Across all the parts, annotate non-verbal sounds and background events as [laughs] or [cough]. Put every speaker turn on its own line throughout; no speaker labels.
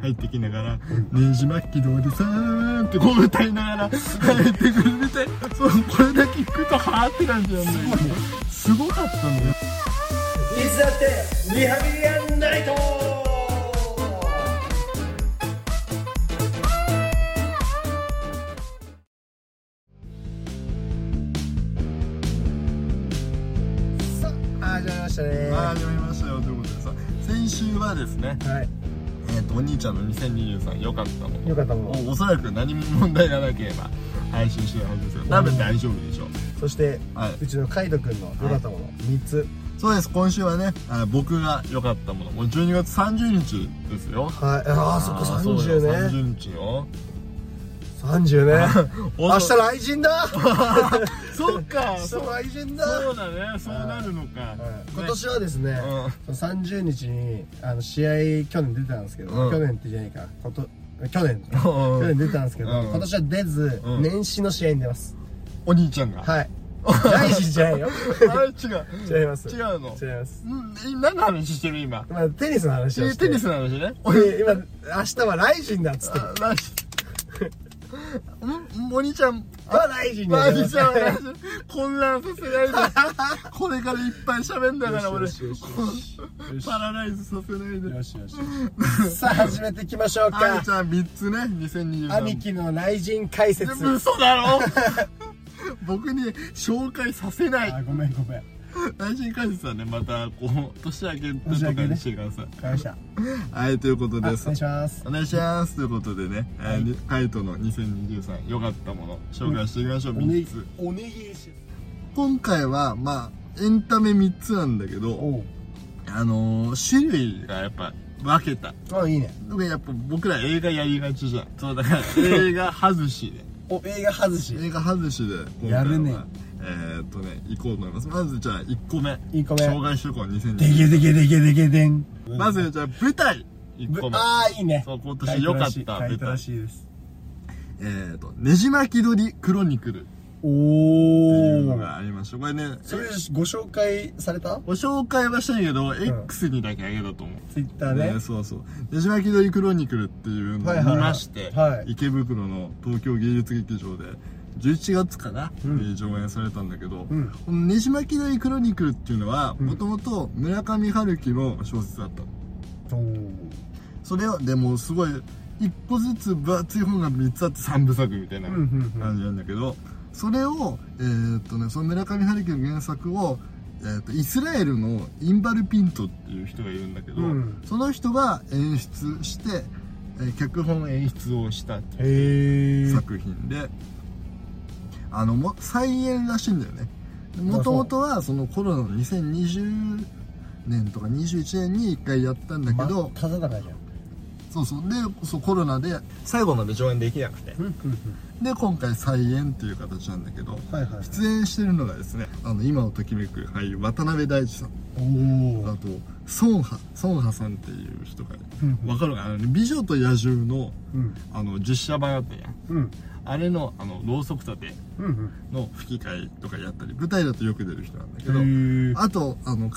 入ってきながら「ねじ巻き通りさーん」ってこう歌いながら入ってくるみたいそうこれだけ聞くとはーって感じなんだよね。すごかったんだよ。
いつだってリハビリアンナイト始まりましたね。
まあ始まりましたよということでさ先週はですね
はい。
えっ、とお兄ちゃんの2023良かったもの
よかったもの
おおそらく何も問題がなければ配信してるはずですよ多分大丈夫でしょう。
そして、
はい。う
ちのカイト君のよかったもの。3つ。
そうです。今週はねあ僕が良かったもの。もう12月30日ですよ。
はい。ああそっか
ーそう
30
よ
ね。
30日よ。
30ね。[laughs]
お
明日来人だ [laughs]
そっか。そう
来人だ
そうだねそうなるのか、
はい今年はですね、
う
その30日にあの試合去年出てたんですけど、
うん
去年ってじゃないかこと去年
うん
去年出てたんですけど、
うん
今年は出ず、
うん
年始の試合に出ます
お兄ちゃんが、
はい大事じゃないよ
あれ違う
違います
違うの
違います
うん何の話してる今
まあテニスの話をして
テニスの話ね
で今明日はライジンだっつってる
あラジんお兄ちゃん
あライジンだ
マジじゃん混乱させないで。[laughs] これからいっぱい喋んだから俺。パラライズさせないで。
よしよし [laughs] さあ始めていきましょうか。
あみちゃん3つね2023
兄貴の雷神解説。
嘘だろ。僕に紹介させない。
あごめんごめん [laughs]
内心解説はねまたこう年明けとかにしてください、
わかりました
はいということ
あお願い
です
します。
お願いしますということでね、
はい。
えーカイトの2023良かったもの紹介していきましょう、
おね
3つ。
おねぎし
今回はまあエンタメ3つなんだけどあのー種類がやっぱ分けた。
あいいね。
やっぱ僕ら映画やりがちじゃん。そうだから映画外しで。[laughs]
お映画外し。
映画外しで
やるね
えー、っとね行こうと思います。まずじゃあ1個目。
1個目。
紹介していこう
で
2020
けでけでけでけでん。
まずじゃあ舞台。1個目。
ああいいね。
そう今年良かった舞台。
しいです。
えー、っと「ねじ巻き鳥クロニクル」
お
っていうの
お
がありましたこれね
それご紹介された？
ご紹介はしたいけど、X にだけあげたと思う。
ツイッターね。
ね、そうそう「ねじ巻き鳥クロニクル」っていうのを
はいはいはい。
見まして、
はい。
池袋の東京芸術劇場で11月かな、
うん。
に上演されたんだけど、
うん。
この「ねじ巻クロニクル」っていうのは
うん。
もともと村上春樹の小説だったの。
おお
それをでもすごい一個ずつ分厚い本が3つあって3部作みたいな
うんうんうん。
感じなんだけど、それを、えーっとね、その村上春樹の原作を、えーっとイスラエルのインバル・ピントっていう人がいるんだけど、
うん。
その人が演出して、えー脚本演出をした作品で、あのも再演らしいんだよね。もともとはそのコロナの2020年とか21年に1回やったんだけど、
ただ中じゃん。
そうそう。でそうコロナで最後まで上演できなくて。で今回再演っていう形なんだけど
はいはい
出演してるのがですねあの今をときめく俳優渡辺大地さん。あと孫波孫波さんっていう人が
うん
わかるかな？あのね美女と野獣の
うん。
あの実写版あったやん。
うん
あれのあのろうそく立て
うん
の吹き替えとかやったり舞台だとよく出る人なんだけ
う
どあとあの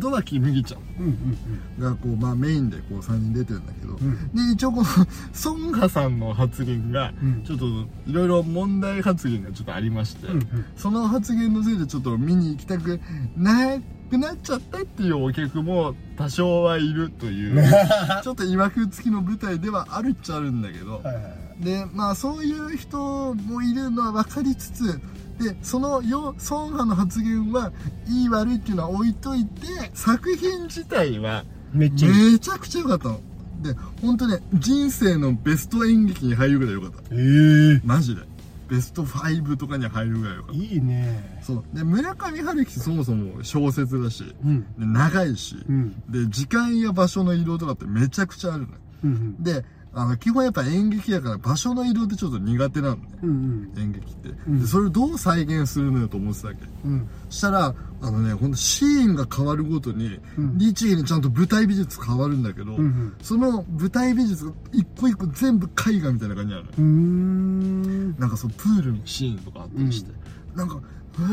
門脇麦ちゃんがこう、まあ、メインでこう3人出てるんだけど、
ん。
で一応この [laughs] 孫波さんの発言が
うん。
ちょっといろいろ問題発言がちょっとありまして、
うんうん。
その発言のせいでちょっと見に行きたくなくなっちゃったっていうお客も多少はいるという [laughs] ちょっといわくつきの舞台ではあるっちゃあるんだけど、
はいはいはい。
でまあそういう人もいるのは分かりつつでそのよ孫波の発言はいい悪いっていうのは置いといて作品自体は
めっちゃ
くちゃ良かったの。で本当ね人生のベスト演劇に入るぐらい良かった。
ええ
マジでベスト5とかに入るぐらい良かった。
いいね。
そう。で村上春樹そもそも小説だし
うん。
で長いし、
うん。
で時間や場所の移動とかってめちゃくちゃあるのよ。
うん。
であの基本やっぱ演劇やから場所の移動ってちょっと苦手なのね
うんうん。
演劇って、
うん。
でそれをどう再現するのよと思ってたわけ。
うん。
そしたらあのねほんとシーンが変わるごとに、
うん。
律儀にちゃんと舞台美術変わるんだけど、
うんうん。
その舞台美術が一個一個全部絵画みたいな感じなのよ。
うーん。
なんかそのプールのシーンとかあったりして、なんかうわ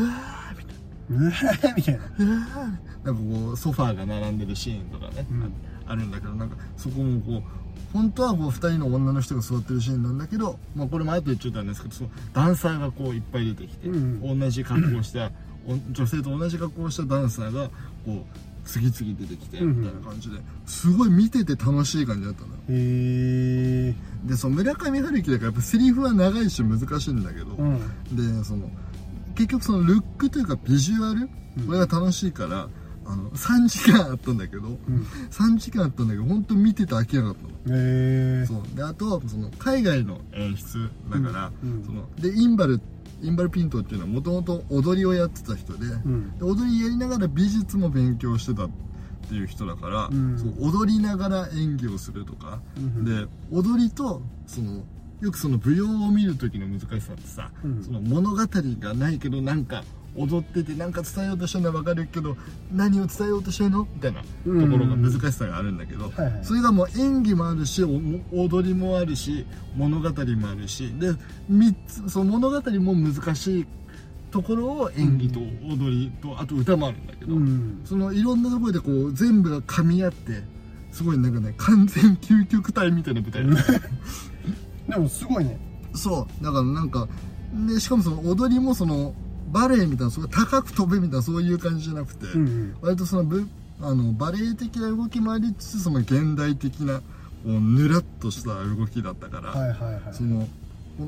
ーみたいな。
うわーみたいな。
うわーな。んかこうソファーが並んでるシーンとかね、
うん。
ああるんだけどなんかそこもこう本当はこう2人の女の人が座ってるシーンなんだけど、まあ、これも後で言っちゃったんですけどそのダンサーがこういっぱい出てきて、
うん。
同じ格好をしたお女性と同じ格好をしたダンサーがこう次々出てきて
うん。
みたいな感じですごい見てて楽しい感じだったのよ。
へえ
でその村上春樹だからやっぱセリフは長いし難しいんだけど、
うん。
でその結局そのルックというかビジュアル、これが楽しいからあの3時間あったんだけど、
うん。
3時間あったんだけど本当見てて飽きなかったの。
へえ
そう。であとその海外の演出だから、
うん。うん。
そのでインバルインバルピントっていうのはもともと踊りをやってた人で,、
ん。
で踊りやりながら美術も勉強してたっていう人だから、
うん。
そう踊りながら演技をするとか、
うん。
で踊りとそのよくその舞踊を見る時の難しさってさ、
うん。
その物語がないけどなんか踊っててなんか伝えようとしてるのは分かるけど何を伝えようとしてるの？みたいなところが難しさがあるんだけど、
はいはい。
それがもう演技もあるしお踊りもあるし物語もあるしで3つその物語も難しいところを演技と踊りとあと歌もあるんだけど、
うん。
そのいろんなところでこう全部が噛み合ってすごいなんかね完全究極体みたいな舞台 [laughs]
でもすごいね。
そう。だからなんかでしかもその踊りもそのバレエみたいなすごい高く飛べみたいなそういう感じじゃなくて、
うん
割とそのぶあのバレエ的な動きもありつつその現代的なこうぬらっとした動きだったから、
はいはいはい。
その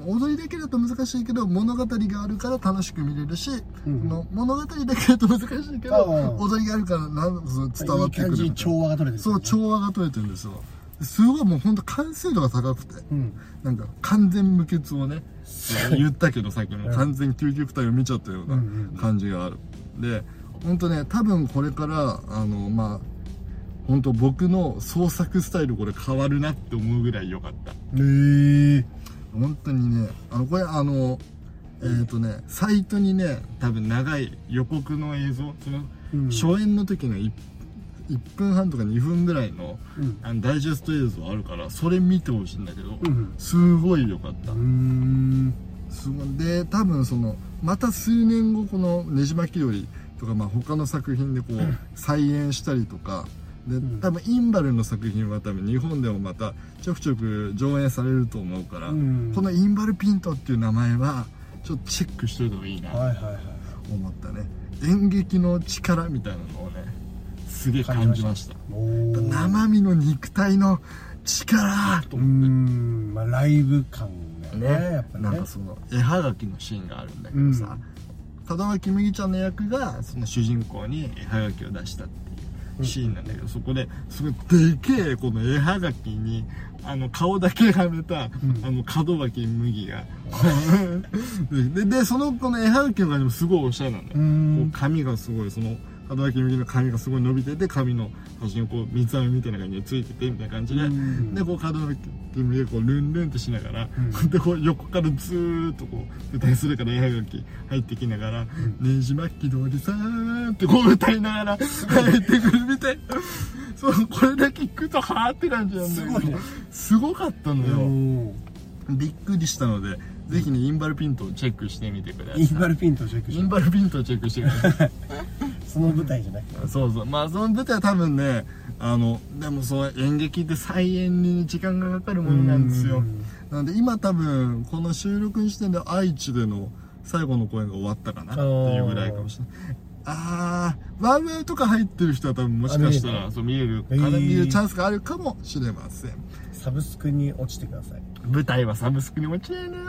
踊りだけだと難しいけど物語があるから楽しく見れるし、
うん。
この物語だけだと難しいけど、踊りがあるからなん伝わってくる
いい感じに調和が取れてる。
そう調和が取れてるんですよ。すごいもう本当完成度が高くて。
うん。
なんか完全無欠をね [laughs] 言ったけどさっきも
うん。
完全究極体を見ちゃったような感じがある。で本当ね多分これからあのまあ本当僕の創作スタイルこれ変わるなって思うぐらい良かった。
へえ。
本当にねあのこれあのえっ、とねサイトにね多分長い予告の映像その、
うん。
初演の時の 1, 1分半とか2分ぐらいの
うん。
あのダイジェスト映像あるからそれ見てほしいんだけど、
うん。
すごい良かった、
うん。
すごい。で多分そのまた数年後このねじ巻き鳥とかまあ他の作品でこう再演したりとかで
ん。
多分インバルの作品は多分日本でもまたちょくちょく上演されると思うから、
うん。
このインバルピントっていう名前はちょっとチェックしといた方がいいな。と思ったね。演劇の力みたいなのをねすげえ感じました。生身の肉体の力。と
うん。まあライブ感だよね。やっぱね。
なんかその絵はがきのシーンがあるんだけどさ、門脇麦ちゃんの役がその主人公に絵はがきを出したっていうシーンなんだけど、そこですごいでけえこの絵はがきにあの顔だけはめた、
ん。
あの門脇麦が。[laughs] ででそのこの絵はがきの感じもすごいおしゃれなんだよ、
うん。
こう髪がすごいその門脇麦の髪がすごい伸びてて髪の端にこう三つ編みみたいな感じでついててみたいな感じで、
うん。
でこう門脇麦がこうルンルンってしながら、
ん。
でこう横からずーっとこう歌いするから絵はがき入ってきながら「ねじ巻き通りさー」ってこう歌いながら入ってくるみたい。なそうこれだけ聞くとはーって感じなんだよ
すごいね。
すごかったのよ。
お
びっくりしたのでぜひねインバルピントをチェックしてみてください。
インバルピントをチェックして
インバルピントをチェックしてください
その舞台じゃなくて
そうそう。まあその舞台は多分ねあのでもそう演劇って再演に時間がかかるものなんですよ。なので今多分この収録にしてで愛知での最後の公演が終わったかなっていうぐらいかもしれない。あーワンウェイとか入ってる人は多分もしかしたらそう見れるかな、
えー
見れるチャンスがあるかもしれません。
サブスクに落ちてください。
舞台はサブスクに落ちないのよ。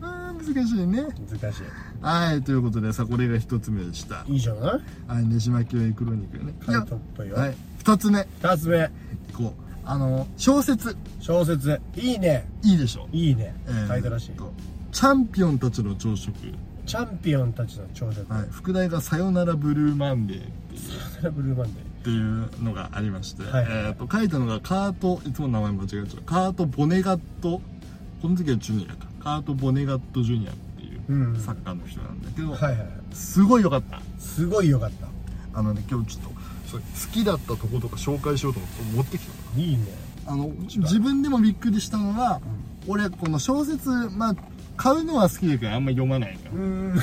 難しいね。
難し
はいということでさこれが一つ目でした。
いいいじゃない？
はいねじ巻きウクロニクルね
回答っぽいよ
はい二つ目。
二つ目。
こう。あの小説。
小説。いいね。
いいでしょ。
いいね。
えー
タイトルらしい。
とチャンピオンたちの朝食、
チャンピオンたちの朝食。
はい、副題が「さよならブルーマンデー」っていう。
ブルーマンデ
っていうのがありまして、
はい。
えー、と書いたのがカートいつも名前間違えちゃう。カート・ボネガット。この時はジュニアか。カート・ボネガット・ジュニア。っていう
うん
作家の人なんだけど、
はいはいはい。
すごい良かった。
すごい良かった。
あのね今日ちょっとそれ好きだったとことか紹介しようと思って持ってきた
いいね。
あの自分でもびっくりしたのは、俺この小説まあ買うのは好きだけどあんま読まないのよ。
うん。[laughs]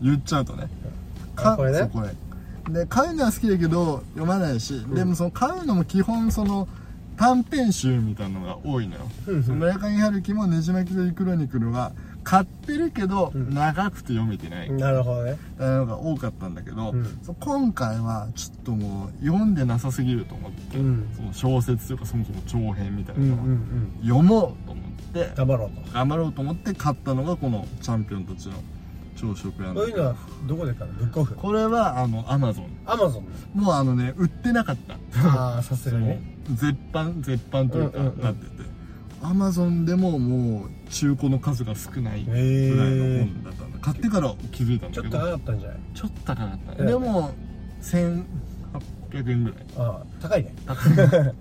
言っちゃうとね。
あこれね？
これ。で買うのは好きだけど読まないし、でもその買うのも基本その短編集みたいなのが多いのよ、
うん
村上春樹もねじ巻き鳥クロニクルは買ってるけど、
ん。
長くて読めてない、
なるほどね。
のが多かったんだけど、
うん。
今回はちょっともう読んでなさすぎると思って、
うん。
その小説というかそもそも長編みたい
うんう
なのを
ん。
読もうと思って、
頑張ろうと。
頑張ろうと思って買ったのがこのチャンピオンたちの朝食なんだけど。
こういうのはどこで買うの？ブックオフ。
これはあのアマゾン
アマゾン
もうあのね売ってなかった。
ああさすがにね
絶版絶版というか
うんうんうん
なってて。アマゾンでももう中古の数が少ないぐらい
へ
の
え
本だったんだ。買ってから気づいたん
ちょっと
だけど
高かったんじゃない？
ちょっと高かった。
うん
でも1800円ぐらい。
ああ高いね。[laughs]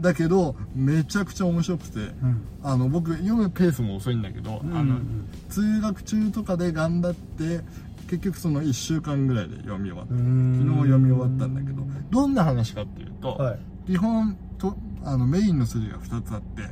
だけどめちゃくちゃ面白くて。
うん。
あの僕読むペースも遅いんだけど、あの
うん
通学中とかで頑張って結局その1週間ぐらいで読み終わった。昨日読み終わったんだけどどんな話かっていうと、
はい
基本とあのメインの筋が2つあって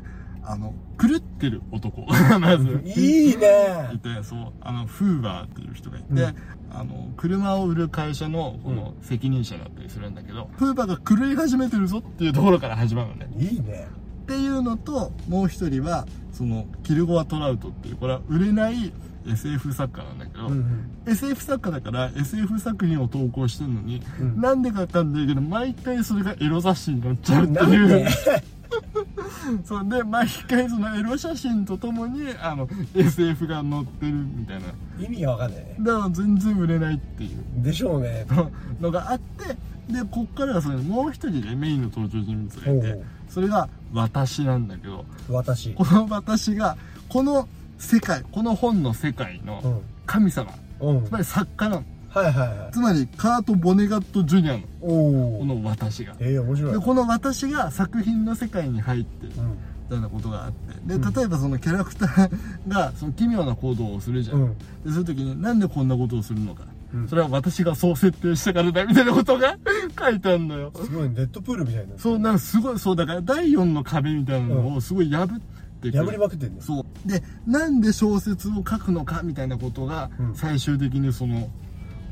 あの狂ってる男。が [laughs] まず。
いいね。
いてそう。あのフーバーっていう人がいて、
うん。
あの車を売る会社のこの責任者だったりするんだけど、フーバーが狂い始めてるぞっていうところから始まるのね。
いいね。
っていうのともう一人はそのキルゴア・トラウトっていうこれは売れない SF 作家なんだけど、
うんうん。
SF 作家だから SF 作品を投稿してるのに、
うん。
なんでかわかんないけど毎回それがエロ雑誌に載っちゃうって
なん
いう
で？[laughs]
そうで毎回そのエロ写真とともにあの SF が載ってるみたいな。
意味がわかんないね。
だから全然売れないっていう。
でしょうね。[laughs]
のがあってでこっからはそれもう一人でメインの登場人物がいてそれが私なんだけど
私。
この私がこの世界この本の世界の
うん。
神様。
うん。
つまり作家なの。
はいはいはい。
つまりカート・ボネガット・ジュニアのこの私が。
ええ面白い。
でこの私が作品の世界に入ってる
うん。
みたいなことがあって。で
うん。
例えばそのキャラクターがその奇妙な行動をするじゃん、
うん。
でそういう時になんでこんなことをするのか、
うん。
それは私がそう設定したからだみたいなことが [laughs] 書いてあるのよ。
すごいデッドプールみたいな
そうなんかすごいそうだから第4の壁みたいなのをすごい破ってくる。
破りまくってんね
そう。でなんで小説を書くのかみたいなことが
うん。
最終的にその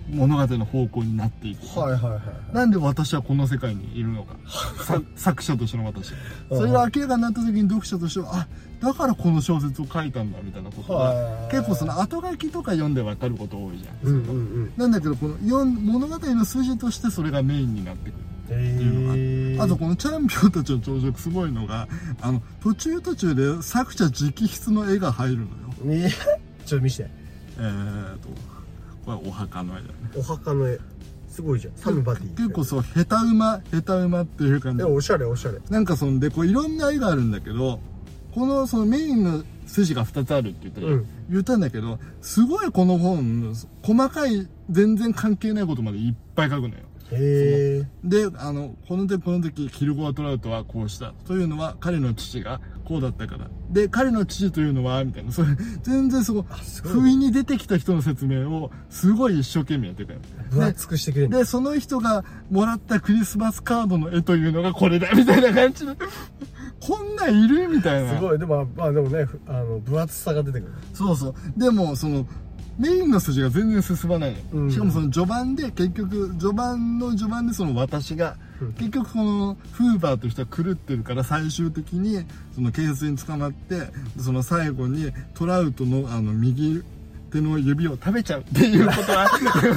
物語の方向になっていく、
はいはいはい
なんで私はこの世界にいるのか。[laughs] さ作者としての私。
うん。
それが明らかになった時に読者としてはあだからこの小説を書いたんだみたいなことが
はい
結構その後書きとか読んで分かること多いじゃん、
うんうんうん。
なんだけどこの物語の筋としてそれがメインになってくるっていうのがあとこのチャンピオンたちの朝食すごいのがあの途中途中で作者直筆の絵が入るのよ。
ねちょっと見して。
えーとこれお墓の絵だね。
お墓の絵。すごいじゃん。サムバディ。
結構そう下手馬下手馬っていう感じ。
えおしゃれおしゃれ。
なんかそんでこういろんな絵があるんだけどこのそのメインの筋が2つあるって言った
うん。
言ったんだけどすごいこの本細かい全然関係ないことまでいっぱい書くのよ
へえ
であのこの時この時キルゴア・トラウトはこうしたというのは彼の父がこうだったから。で彼の父というのはみたいな。それ全然そこ不意に出てきた人の説明をすごい一生懸命やってくれる。
分厚くしてくれる。
でその人がもらったクリスマスカードの絵というのがこれだ [laughs] みたいな感じでこんなんいる？みたいな。
すごい。でもまあでもねふあの分厚さが出てくる。
そうそう。でもそのメインの筋が全然進まない
うん。
しかもその序盤で結局序盤の序盤でその私が、
うん。
結局このフーバーという人は狂ってるから最終的にその警察に捕まってその最後にトラウトのあの右手の指を食べちゃうっていうことは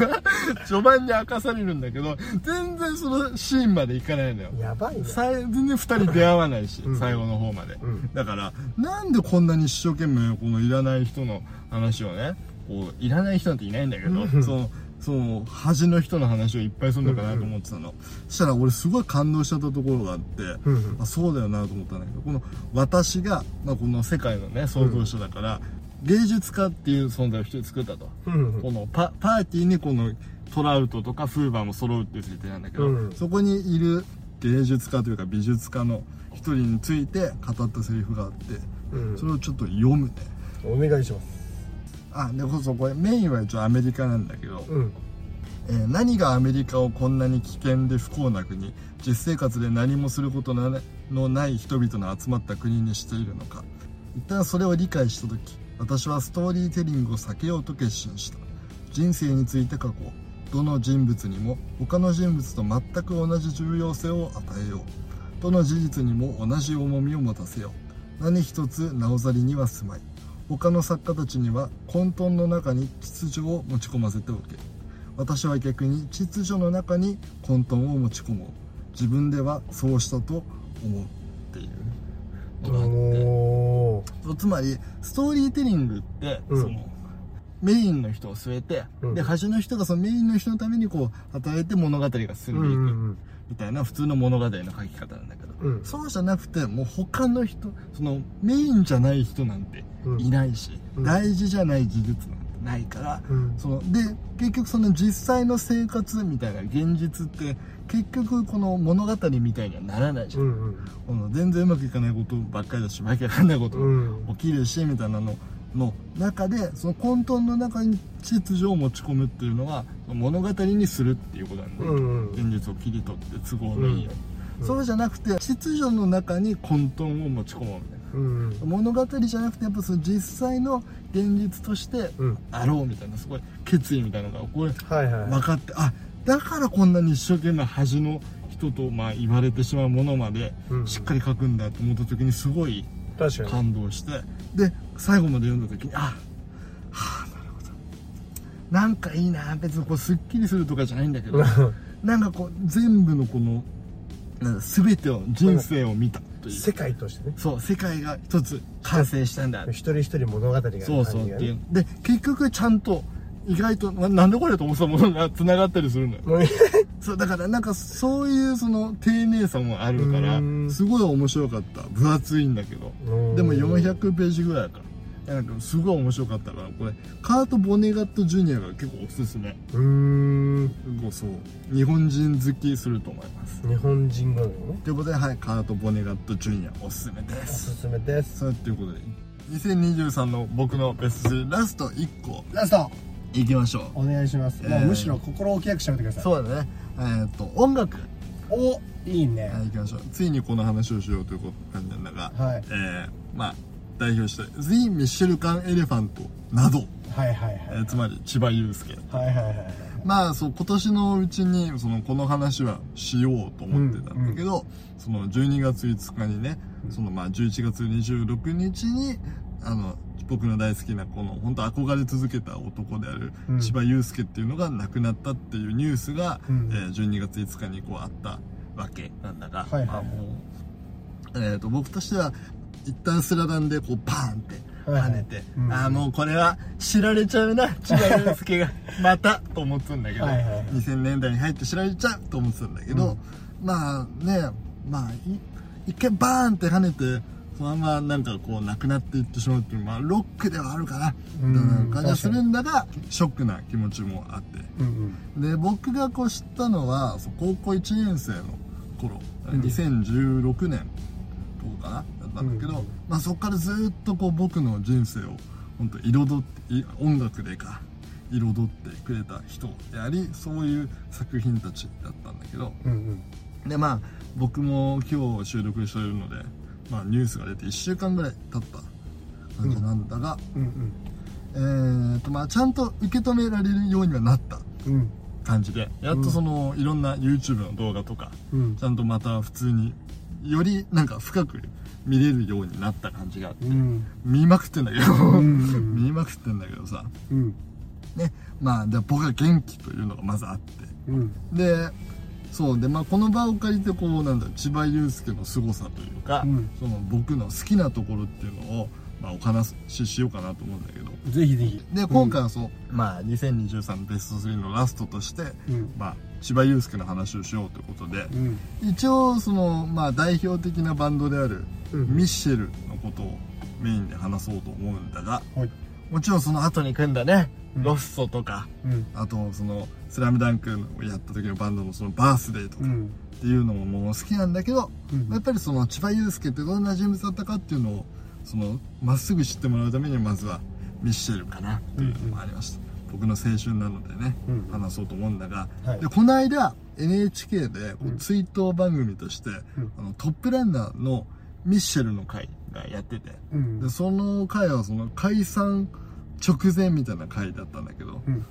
[laughs] 序盤に明かされるんだけど全然そのシーンまでいかないのよ。
やばいね。
全然2人出会わないし、
うん。
最後の方まで、
うん。
だからなんでこんなに一生懸命このいらない人の話をねこういらない人なんていないんだけど、
うん。
そのその端の人の話をいっぱいするのかなと思ってたの、そしたら俺すごい感動しちゃったところがあって、あそうだよなと思ったんだけどこの私が、まあ、この世界のね創造者だから、芸術家っていう存在を一人作ったと、このパパーティーにこのトラウトとかフーバーも揃うっていう設定なんだけど、
うん。
そこにいる芸術家というか美術家の一人について語ったセリフがあって
うん。
それをちょっと読むね。
お願いします
あでこそこれメインは一応アメリカなんだけど、
うん。
えー何がアメリカをこんなに危険で不幸な国実生活で何もすることののない人々の集まった国にしているのか。一旦それを理解した時私はストーリーテリングを避けようと決心した。人生について書こう。どの人物にも他の人物と全く同じ重要性を与えよう。どの事実にも同じ重みを持たせよう。何一つなおざりには住まい他の作家たちには混沌の中に秩序を持ち込ませておけ。私は逆に秩序の中に混沌を持ち込もう。自分ではそうしたと思うっていうのがあつまりストーリーテリングって、
うん。
そのメインの人を据えて、
うん。
で端の人がそのメインの人のためにこう与えて物語が進んでいく、
うん
みたいな普通の物語の書き方なんだけど、
うん。
そうじゃなくてもう他の人そのメインじゃない人なんていないし、
うん。
大事じゃない事実なんてないから、
うん。
そので結局その実際の生活みたいな現実って結局この物語みたいにはならないじゃん。
うんうん。
この全然うまくいかないことばっかりだしわけわかんないこと
うん。
起きるしみたいなのの中でその混沌の中に秩序を持ち込むっていうのは物語にするっていうことなんで、
うんうん。
現実を切り取って都合のいいよ。うに、
うん。
そうじゃなくて秩序の中に混沌を持ち込もうみたいな。
うん
物語じゃなくてやっぱその実際の現実として
うん。
あろうみたいなすごい決意みたいなのがこれ
はいはい。
分かってあだからこんなに一生懸命恥の人とまあ言われてしまうものまで
うん。
しっかり書くんだと思った時にすごい感動してで最後まで読んだ時にあはあなるほど。なんかいいな別にこうすっきりするとかじゃないんだけど [laughs] なんかこう全部のこのなんか全てを人生を見たという。
世界としてね。
そう世界が一つ完成したんだ。
一人一人物語が
そうそうっていう。で結局ちゃんと意外とななんでこれと思ってたものが繋がったりするのよそうだからなんかそういうその丁寧さもあるから
うん。
すごい面白かった。分厚いんだけど。
うん。
でも400ページぐらいかなんかすごい面白かったからこれカート・ボネガット・ジュニアが結構おすすめ。
うーん
そう。日本人好きすると思います。
日本人語なの？
ということではいカート・ボネガット・ジュニアおすすめで
お
す
すすめです。
ということで2023の僕のベスト3ラスト1個。
ラスト。
いきましょう。
お願いします、
えー。
もうむしろ心置きなくしゃべってください。
そうだねえーっと音楽。
おいいね。
はい行きましょう。ついにこの話をしようという感じなんだが、
はい。
えーまあ代表して「The ミッシェルカン・エレファント」など、
はいはいはい。
えーつまり千葉祐介。
はいはいはいはい。
まあそう今年のうちにそのこの話はしようと思ってたんだけど、その12月5日にね、そのまあ11月26日にあの僕の大好きなこの本当憧れ続けた男である
うん。
千葉祐介っていうのが亡くなったっていうニュースが、
うん。
えー12月5日にこうあったわけなんだが、
はいはい。
まあもう、えー、と僕としては一旦スラダンでこうバーンって
はいはい。
跳ねて、
うん。
ああもうこれは知られちゃうな千葉祐介が。[laughs] またと思ってたんだけど
はいはいはい。
2000年代に入って知られちゃうと思ってたんだけど、まあねまあい一回バーンって跳ねてそのままなんかこうなくなっていってしまうっていうまあロックではあるかな。
うん。
みたいな感じがするんだがショックな気持ちもあって。
うんうん。
で僕がこう知ったのは高校1年生の頃、
うん。
2016年とかかなだったんだけど、
うん。
まあ、そこからずっとこう僕の人生を本当彩ってい音楽でか彩ってくれた人でありそういう作品たちだったんだけど。
うんうん。
でまあ僕も今日収録してるので、まあ、ニュースが出て1週間ぐらい経った感じなんだが、
うん
えーとまあ、ちゃんと受け止められるようにはなった
うん。うん。
感じでやっとその、いろんな YouTube の動画とか
うん。
ちゃんとまた普通によりなんか深く見れるようになった感じがあって
うん。
見まくってんだけど
ん。
見まくってんだけどさ
うん。
ね。まあで僕は元気というのがまずあって。
うん。
でそうでまあこの場を借りてこうなんだ千葉祐介の凄さというか、
うん。
その僕の好きなところっていうのを、まあ、お話ししようかなと思うんだけど。
ぜひぜひ。
で今回はそう、まあ2023ベスト3のラストとして、
うん。
まあ、千葉祐介の話をしようということで、
うん。
一応その、まあ、代表的なバンドである、
うん。
ミッシェルのことをメインで話そうと思うんだが
はい。
もちろんその後に組んだね、
うん
ロッソとか
うん。
あとその「スラムダンクをやった時のバンドのそのバースデーとかっ
うん。
ていうのももう好きなんだけど、
うん。
やっぱりその千葉祐介ってどんな人物だったかっていうのをそのまっすぐ知ってもらうためにまずはミッシェルかなっていうのもありました、僕の青春なのでね、
うん。
話そうと思うんだが、
はい。
でこの間 NHK で追悼番組として、
ん。
あのトップランナーのミッシェルの会がやってて、
うん。
でその会はその解散直前みたいな会だったんだけど、
うん。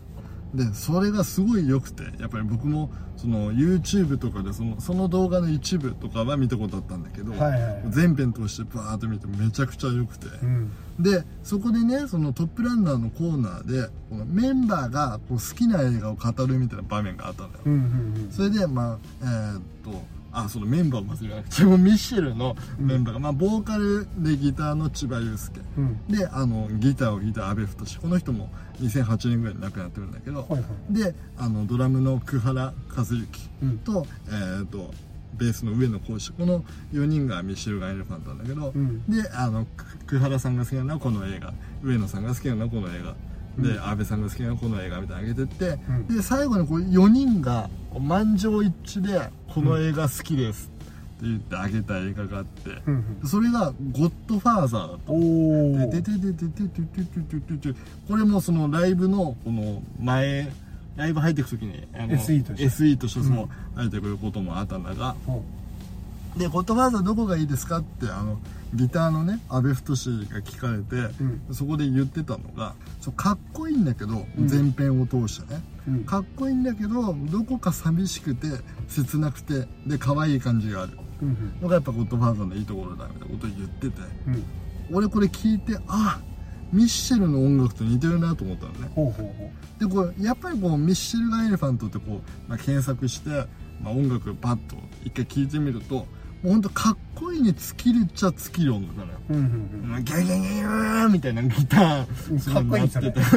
でそれがすごい良くてやっぱり僕もその YouTube とかでそのその動画の一部とかは見たことあったんだけど、
はいはいはい。
全編通してバーッと見てめちゃくちゃ良くて、
うん。
でそこでねそのトップランナーのコーナーでこのメンバーがこう好きな映画を語るみたいな場面があったんだよ、
うんうん。
それでまあえーっとあそのメンバーを忘れなくてもミッシェルのメンバーが、まあ、ボーカルでギターの千葉雄介。
うん。うん
であのギターを弾いた阿部太この人も2008年ぐらいに亡くなってるんだけど、
はいはい。
であのドラムの久原和幸
うん。
と,、えー、とベースの上野浩志この4人がミッシェルガン・エレファントなんだけど、
うん。
であのく久原さんが好きなのはこの映画。上野さんが好きなのはこの映画で、
うん。
安倍さんが好きなこの映画みたいなの上げてって、
うん。
で最後にこう4人が満場一致で「この映画好きです」って言ってあげた映画があって、
うん。
それが「ゴッドファーザー」だった。でででででででででででこれもそのライブのこの前ライブ入っていく時にあの
SE として
SE としてその入ってくることもあったんだが、で「ゴッドファーザーどこがいいですか?」ってあのギターのね阿部太が聞かれて、
うん。
そこで言ってたのがそうかっこいいんだけど、
うん。
前編を通してね、
うん。
かっこいいんだけどどこか寂しくて切なくてで可愛い感じがある。
うん
のがやっぱゴッドファーザーのいいところだみたいなことを言ってて
うん。
俺これ聞いてあミッシェルの音楽と似てるなと思ったのね。
ほうほうほ
でこれやっぱりこうミッシェルガン・エレファントってこう、まあ、検索して、まあ、音楽パッと一回聞いてみるともうほんとかっこいいに尽きるっちゃ尽きる音楽なのよ
ううんうんうん。
ギャギャギャギャみたいなギター
かっこいい
ってて
そ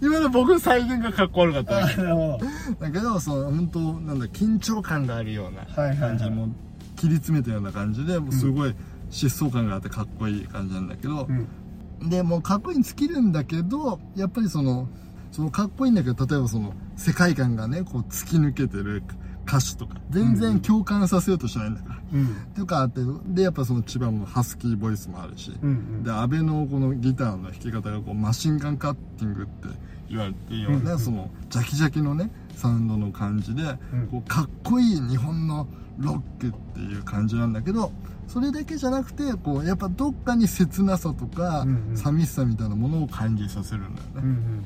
今の僕の再現がかっこ悪かった
なるほ
だけどその本当なんだ緊張感があるような
はいはいはい。
感じも切り詰めたような感じですごい疾走感があってかっこいい感じなんだけど
ど、うん。
でもうかっこいいに尽きるんだけどやっぱりそのそのかっこいいんだけど例えばその世界観がねこう突き抜けてる歌詞とか。全然共感させようとしないんだから、
うん。
とかあってでやっぱその千葉もハスキーボイスもあるし、
うんうん。
で安倍のこのギターの弾き方がこうマシンガンカッティングって言われてるような、
うん
そのジャキジャキのねサウンドの感じで、
うん。
こうかっこいい日本のロックっていう感じなんだけどそれだけじゃなくてこうやっぱどっかに切なさとか、寂しさみたいなものを感じさせるんだよね。
うんうん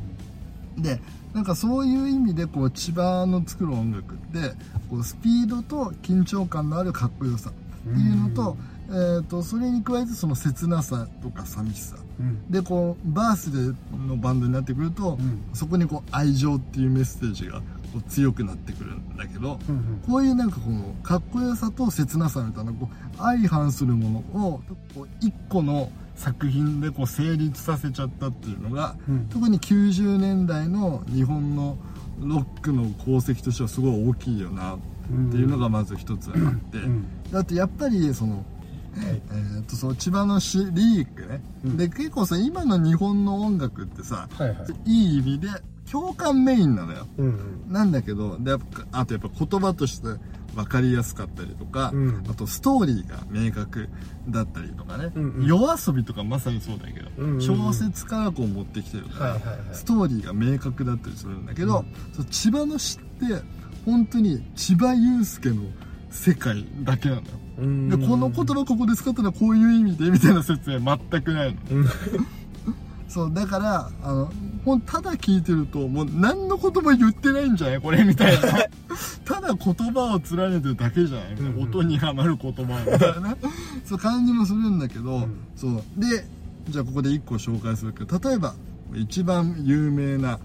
でなんかそういう意味でこう千葉の作る音楽ってこうスピードと緊張感のあるかっこよさっていうのと,、えー、とそれに加えてその切なさとか寂しさ
うん。
でこうバースデーのバンドになってくると、
うん。
そこにこう愛情っていうメッセージがこう強くなってくるんだけど、
うんうん。
こういうなんかこのかっこよさと切なさみたいなこう相反するものをこう一個の作品でこう成立させちゃったっていうのが、
うん。
特に90年代の日本のロックの功績としてはすごい大きいよなっていうのがまず一つあって、
うん。
だってやっぱりその、えー、とその千葉のシリークね、
うん。
で結構さ今の日本の音楽ってさ、
はいはい。
いい意味で共感メインなのよ。
うんうん。
なんだけどでやっぱあとやっぱ言葉として分かりやすかったりとか、
うん。
あとストーリーが明確だったりとかね、
うんうん。
夜遊びとかまさにそうだけど、
うんうんうん。
小説からこう持ってきてるから、
はいはいはい。
ストーリーが明確だったりするんだけど、そう千葉の詩って本当に千葉雄介の世界だけなのよ。
うん。
でこの言葉ここで使ったのはこういう意味でみたいな説明全くないの。
うん。[laughs]
そうだからあのほんただ聞いてるともう何の言葉言ってないんじゃない？これみたいな。[laughs] ただ言葉を連ねてるだけじゃない
うんうん
音にはまる言葉みたいな [laughs] そう感じもするんだけど、
ん。
そう。でじゃあここで1個紹介するけど例えば一番有名な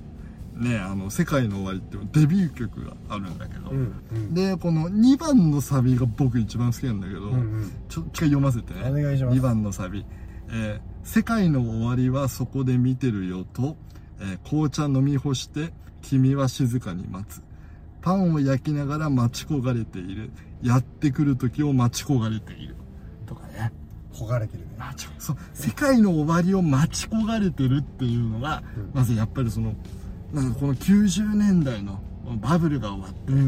ねあの「世界の終わり」っていうデビュー曲があるんだけど、
うんうん。
でこの2番のサビが僕一番好きなんだけど、
うんうん。
ちょ一回読ませて。ね
お願いします。
2番のサビ、えー世界の終わりはそこで見てるよ」と、えー紅茶飲み干して君は静かに待つ」「パンを焼きながら待ち焦がれている」「やってくる時を待ち焦がれている」とかね。
焦がれてるね。
あちょそう世界の終わりを待ち焦がれてるっていうのが、
うん。
まずやっぱりそのなんかこの90年代のバブルが終わって、
うんう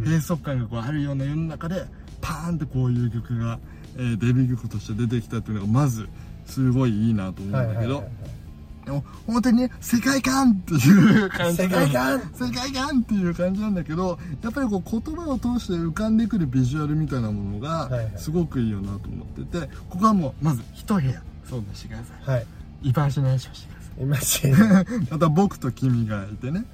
ん
閉塞感がこうあるような世の中でパーンってこういう曲が、えーデビュー曲として出てきたっていうのがまずすごいいいなと思うんだけど、でも本当にね世界観っていう感じ
世界観。
世界観っていう感じなんだけどやっぱりこう言葉を通して浮かんでくるビジュアルみたいなものがすごくいいよなと思っててここはもうまず一部屋。そうしてください。
はい。
イバージネーションしてください。
いましは
また僕と君がいてね。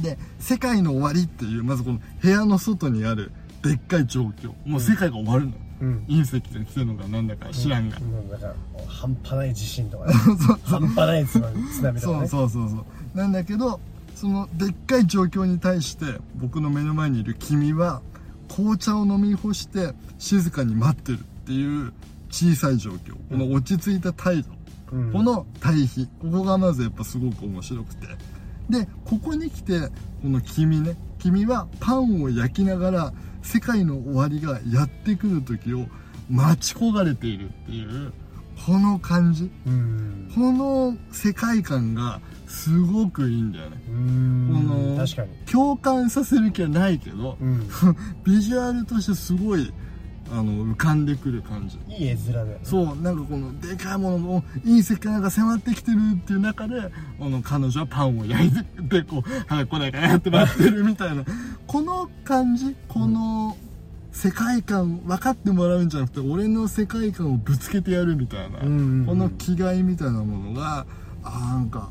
い。
で「世界の終わり」っていうまずこの部屋の外にあるでっかい状況。もう世界が終わるの、
うん
隕石が来てるのかなんだか知らんが、
うん。なんか半端ない地震とかね。[laughs] 半端ない津波とか
そう
ね。
そうそうそうなんだけどそのでっかい状況に対して僕の目の前にいる君は紅茶を飲み干して静かに待ってるっていう小さい状況。この落ち着いた態度、
うん。
この対比。ここがまずやっぱすごく面白くて。でここに来てこの君ね。君はパンを焼きながら世界の終わりがやってくる時を待ち焦がれているっていうこの感じ。
うん。
この世界観がすごくいいんだよね。
うん。
この
確かに。
共感させる気はないけど
うん。[laughs]
ビジュアルとしてすごいあの浮かんでくる感じ。
いい絵面だよね。
そうなんかこのでかいものも隕石がなんか迫ってきてるっていう中であの彼女はパンを焼いてでこう早く来ないかなって待ってるみたいなこの感じこの世界観分かってもらうんじゃなくて俺の世界観をぶつけてやるみたいな、
うんうんうん。
この気概みたいなものがあーなんか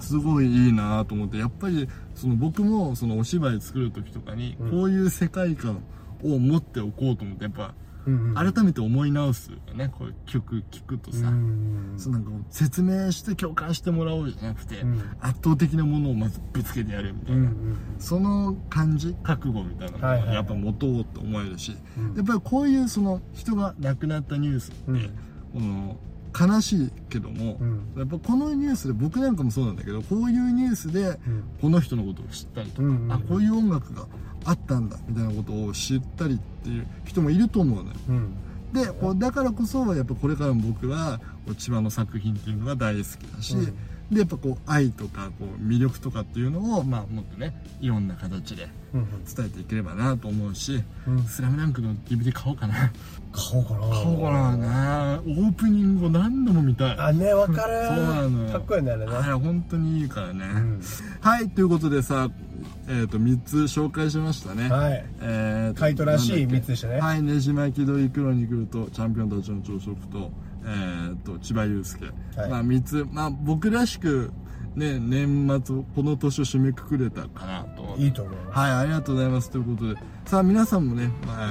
すごいいいなと思ってやっぱりその僕もそのお芝居作る時とかに
うん。
こういう世界観を持っておこうと思ってやっぱ
うんうん。
改めて思い直すよね。こういう曲聴くとさ、
うん
そうなんか説明して共感してもらおうじゃなくて、
うん。
圧倒的なものをまずぶつけてやるみたいな、
うんうん
その感じ覚悟みたいなの
はいはいはい。
がやっぱ持とうと思えるし、
うん。
やっぱりこういうその人が亡くなったニュースって、
うん。
この悲しいけども、
うん。
やっぱこのニュースで僕なんかもそうなんだけどこういうニュースで
うん。
この人のことを知ったりとか、
うんうん。うん
あこういう音楽があったんだみたいなことを知ったりっていう人もいると思うのよ。
うん。
でだからこそやっぱこれからも僕は千葉の作品っていうのが大好きだし、
うん
でやっぱこう愛とかこう魅力とかっていうのを、まあ、もっとねいろんな形で
うん
伝えていければなと思うし
うん「
スラムダンクの DVD 買おうかな。
買おうかな。
買おうかな。なオープニングを何度も見たい。
あねわかる。
そうなのよ。
かっこいいねあれね。
あれ本当にいいからね、
うん。
はいということでさえっ、と3つ紹介しましたね。
はい。
えーと
カイトらしい
なんだっけ？
三つでしたね。
はいねじ巻き鳥クロニクルとチャンピオンたちの朝食とえー、と千葉雄介、
はい。
まあ3つまあ僕らしくね年末この年を締めくくれたかなと。
いいと思います。
はいありがとうございます。ということで。さあ皆さんもね、まあ、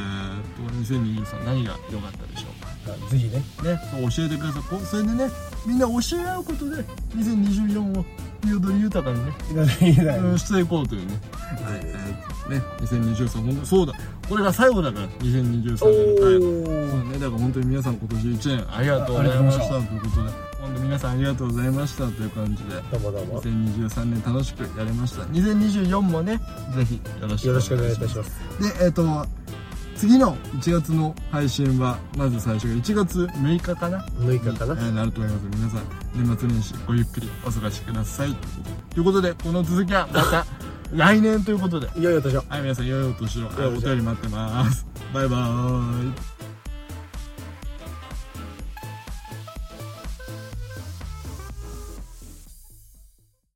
えー、と2023何が良かったでしょうか？
ぜひね。
ね、そう教えてください。こうそれでねみんな教え合うことで2024を彩り豊かにね、していこうというね、はい。えーね2023本当そうだこれが最後だから2023年の
お
最後
ー。
そうね、だから本当に皆さん今年1年ありがとうございましたということで。本当皆さんありがとうございましたという感じで
どうもどうも。
2023年楽しくやれました。2024もねぜひよろしく
よろしくお願いいたします。
でえっ、と次の1月の配信はまず最初が1月6日かな
？6日かな？
えーなると思います。皆さん年末年始ごゆっくりお過ごしください。ということでこの続きはまた来年ということで。
いよいよとしよう
はい皆さん良いお年を。はいお便り待ってます。バイバーイ